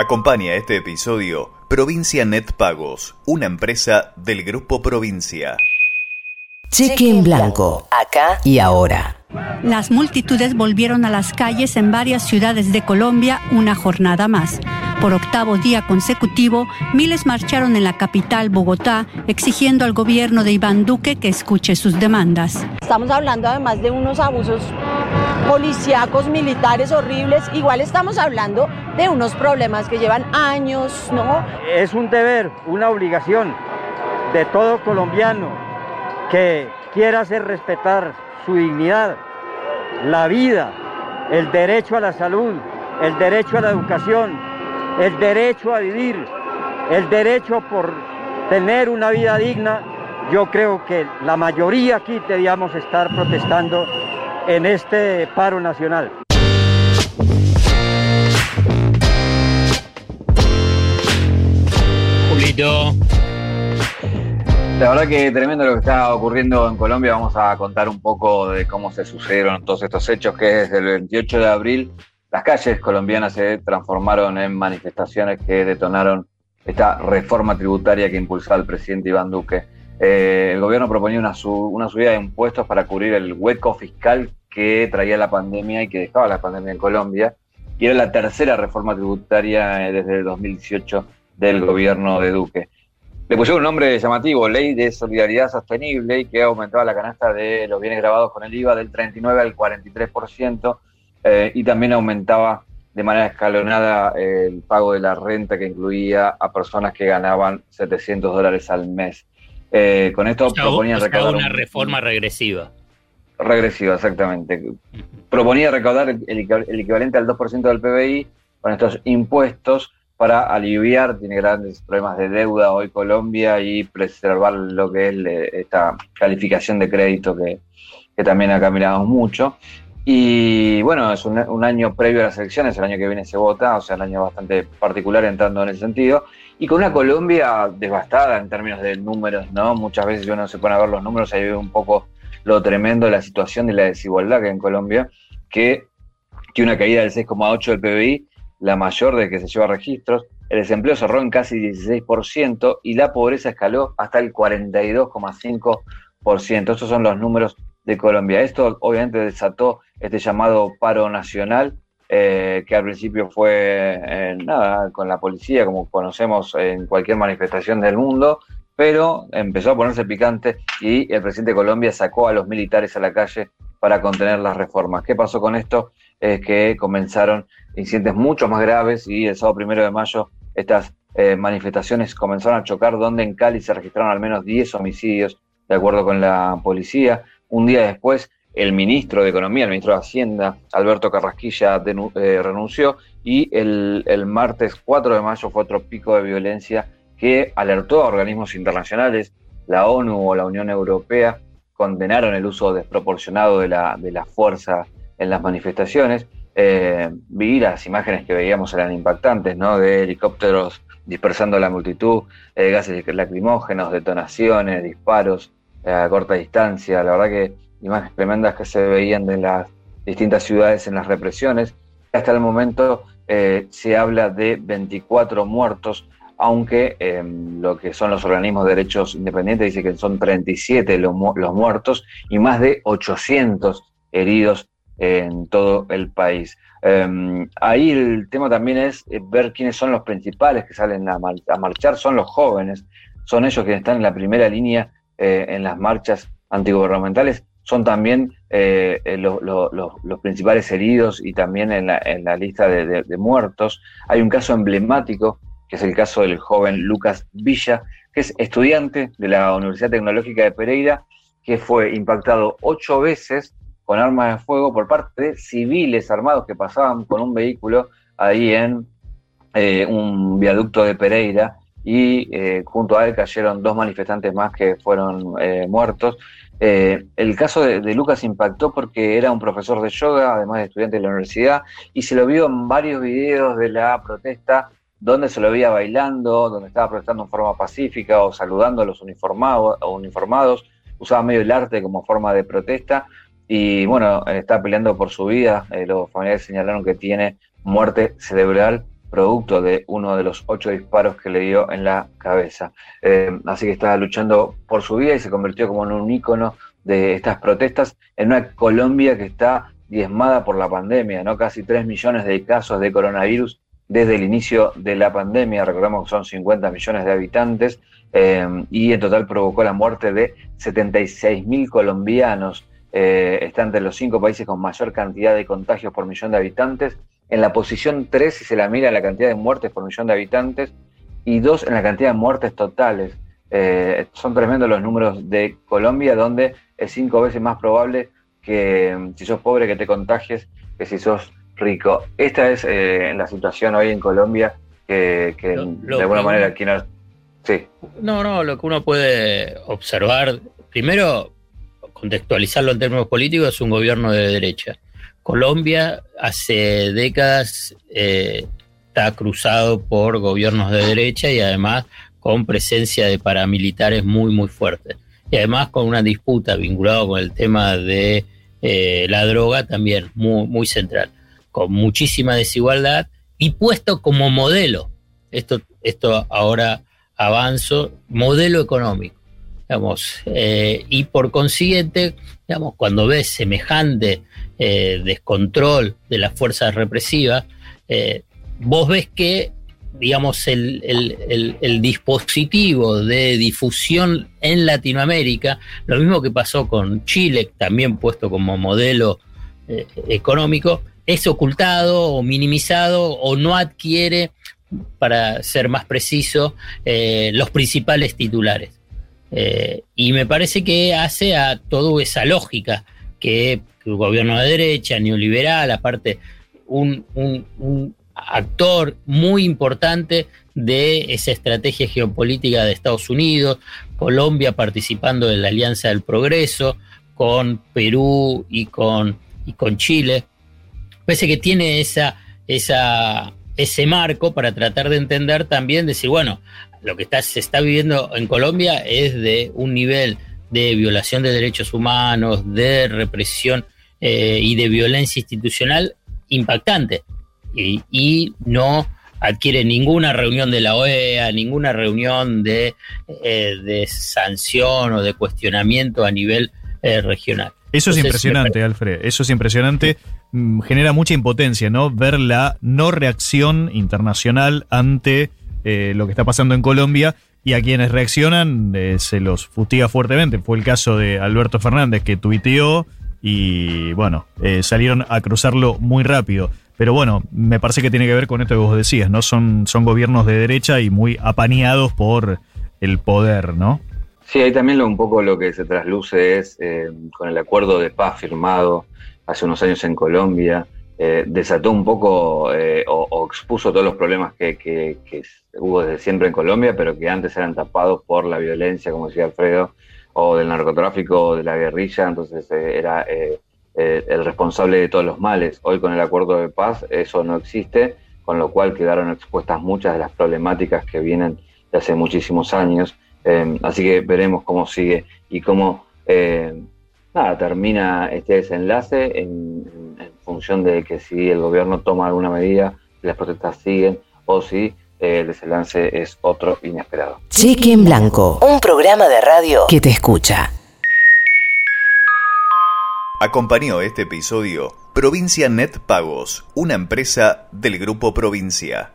Acompaña este episodio Provincia Net Pagos, una empresa del Grupo Provincia. Cheque en blanco, acá y ahora. Las multitudes volvieron a las calles en varias ciudades de Colombia una jornada más. Por octavo día consecutivo, miles marcharon en la capital, Bogotá, exigiendo al gobierno de Iván Duque que escuche sus demandas. Estamos hablando además de unos abusos policíacos, militares horribles. Igual estamos hablando de unos problemas que llevan años, ¿no? Es un deber, una obligación de todo colombiano que quiera hacer respetar su dignidad, la vida, el derecho a la salud, el derecho a la educación, el derecho a vivir, el derecho por tener una vida digna. Yo creo que la mayoría aquí debíamos estar protestando en este paro nacional. La verdad que tremendo lo que está ocurriendo en Colombia. Vamos a contar un poco de cómo se sucedieron todos estos hechos, que desde el 28 de abril las calles colombianas se transformaron en manifestaciones que detonaron esta reforma tributaria que impulsó el presidente Iván Duque. Eh, el gobierno proponía una, una subida de impuestos para cubrir el hueco fiscal que traía la pandemia y que dejaba la pandemia en Colombia. Y era la tercera reforma tributaria eh, desde el 2018 del gobierno de Duque. Le pusieron un nombre llamativo, Ley de Solidaridad Sostenible, y que aumentaba la canasta de los bienes grabados con el IVA del 39 al 43%, eh, y también aumentaba de manera escalonada el pago de la renta que incluía a personas que ganaban 700 dólares al mes. Eh, con esto proponían recaudar una reforma regresiva. Regresiva, exactamente. Proponía recaudar el, equivalente al 2% del PBI con estos impuestos para aliviar, tiene grandes problemas de deuda hoy Colombia y preservar lo que es esta calificación de crédito que, también ha caminado mucho. Y bueno, es un, año previo a las elecciones, el año que viene se vota, o sea, un año bastante particular entrando en ese sentido, y con una Colombia devastada en términos de números, ¿no? Muchas veces uno se pone a ver los números, ahí ve un poco lo tremendo de la situación de la desigualdad que hay en Colombia, que, que una caída del 6,8 del PBI, la mayor de que se lleva registros, el desempleo cerró en casi 16% y la pobreza escaló hasta el 42,5%. Estos son los números de Colombia. Esto obviamente desató este llamado paro nacional, eh, que al principio fue eh, nada, con la policía, como conocemos en cualquier manifestación del mundo, pero empezó a ponerse picante y el presidente de Colombia sacó a los militares a la calle para contener las reformas. ¿Qué pasó con esto? Es que comenzaron incidentes mucho más graves y el sábado primero de mayo estas eh, manifestaciones comenzaron a chocar, donde en Cali se registraron al menos 10 homicidios, de acuerdo con la policía. Un día después, el ministro de Economía, el ministro de Hacienda, Alberto Carrasquilla, eh, renunció y el, el martes 4 de mayo fue otro pico de violencia que alertó a organismos internacionales, la ONU o la Unión Europea, condenaron el uso desproporcionado de la, de la fuerza en las manifestaciones. Eh, vi las imágenes que veíamos eran impactantes, ¿no? De helicópteros dispersando la multitud, eh, gases lacrimógenos, detonaciones, disparos eh, a corta distancia. La verdad que imágenes tremendas que se veían de las distintas ciudades en las represiones. Hasta el momento se habla de 24 muertos aunque em, lo que son los organismos de derechos independientes dice que son 37 los, los muertos y más de 800 heridos en todo el país. Em, ahí el tema también es eh, ver quiénes son los principales que salen a, marchar, son los jóvenes, son ellos quienes están en la primera línea eh, en las marchas antigubernamentales, son también eh, los principales heridos y también en la, lista de muertos. Hay un caso emblemático que es el caso del joven Lucas Villa, que es estudiante de la Universidad Tecnológica de Pereira, que fue impactado ocho veces con armas de fuego por parte de civiles armados que pasaban con un vehículo ahí en eh, un viaducto de Pereira y eh, junto a él cayeron dos manifestantes más que fueron eh, muertos. el caso de, Lucas impactó porque era un profesor de yoga, además de estudiante de la universidad, y se lo vio en varios videos de la protesta donde se lo veía bailando, donde estaba protestando en forma pacífica o saludando a los uniformados, uniformados usaba medio el arte como forma de protesta y bueno, está peleando por su vida. Eh, los familiares señalaron que tiene muerte cerebral producto de uno de los ocho disparos que le dio en la cabeza. Eh, así que estaba luchando por su vida y se convirtió como en un ícono de estas protestas en una Colombia que está diezmada por la pandemia, ¿no? Casi 3 millones de casos de coronavirus desde el inicio de la pandemia, recordemos que son 50 millones de habitantes, eh, y en total provocó la muerte de 76 mil colombianos. Eh, está entre los cinco países con mayor cantidad de contagios por millón de habitantes. En la posición 3, si se la mira, la cantidad de muertes por millón de habitantes, y 2 en la cantidad de muertes totales. Eh, son tremendos los números de Colombia, donde es cinco veces más probable que mm, si sos pobre que te contagies que si sos rico. Esta es eh, la situación hoy en Colombia que, de alguna manera aquí no... Sí. No, no, lo que uno puede observar, primero, contextualizarlo en términos políticos, es un gobierno de derecha. Colombia hace décadas eh, está cruzado por gobiernos de derecha y además con presencia de paramilitares muy, muy fuerte. Y además con una disputa vinculada con el tema de eh, la droga también muy, muy central, con muchísima desigualdad y puesto como modelo, esto, esto ahora avanzo, modelo económico. Digamos, eh, y por consiguiente, digamos, cuando ves semejante eh, descontrol de las fuerzas represivas, vos ves que digamos, el, dispositivo de difusión en Latinoamérica, lo mismo que pasó con Chile, también puesto como modelo eh, económico, es ocultado o minimizado o no adquiere, para ser más preciso, eh, los principales titulares. Eh, y me parece que hace a toda esa lógica que, el gobierno de derecha, neoliberal, aparte, un actor muy importante de esa estrategia geopolítica de Estados Unidos, Colombia participando en la Alianza del Progreso, con Perú y con, y con Chile. Parece que tiene esa, esa, ese marco para tratar de entender también, decir, bueno, lo que está, se está viviendo en Colombia es de un nivel de violación de derechos humanos, de represión eh, y de violencia institucional impactante y, no adquiere ninguna reunión de la OEA, ninguna reunión de, eh, sanción o de cuestionamiento a nivel eh, regional. Eso es impresionante, Alfred. Eso es impresionante. Mm, genera mucha impotencia, ¿no? Ver la no reacción internacional ante eh, lo que está pasando en Colombia y a quienes reaccionan se los fustiga fuertemente. Fue el caso de Alberto Fernández que tuiteó y, bueno, salieron a cruzarlo muy rápido. Pero bueno, me parece que tiene que ver con esto que vos decías, ¿no? Son, son gobiernos de derecha y muy apañados por el poder, ¿no? Sí, ahí también lo, un poco lo que se trasluce es eh, con el acuerdo de paz firmado hace unos años en Colombia, eh, desató un poco eh, o, expuso todos los problemas que, hubo desde siempre en Colombia, pero que antes eran tapados por la violencia, como decía Alfredo, o del narcotráfico, o de la guerrilla, entonces era eh, el responsable de todos los males. Hoy con el acuerdo de paz eso no existe, con lo cual quedaron expuestas muchas de las problemáticas que vienen de hace muchísimos años. Así que veremos cómo sigue y cómo nada, termina este desenlace en, en, función de que si el gobierno toma alguna medida, las protestas siguen o si el desenlace es otro inesperado. Cheque en Blanco, un programa de radio que te escucha. Acompañó este episodio Provincia Net Pagos, una empresa del Grupo Provincia.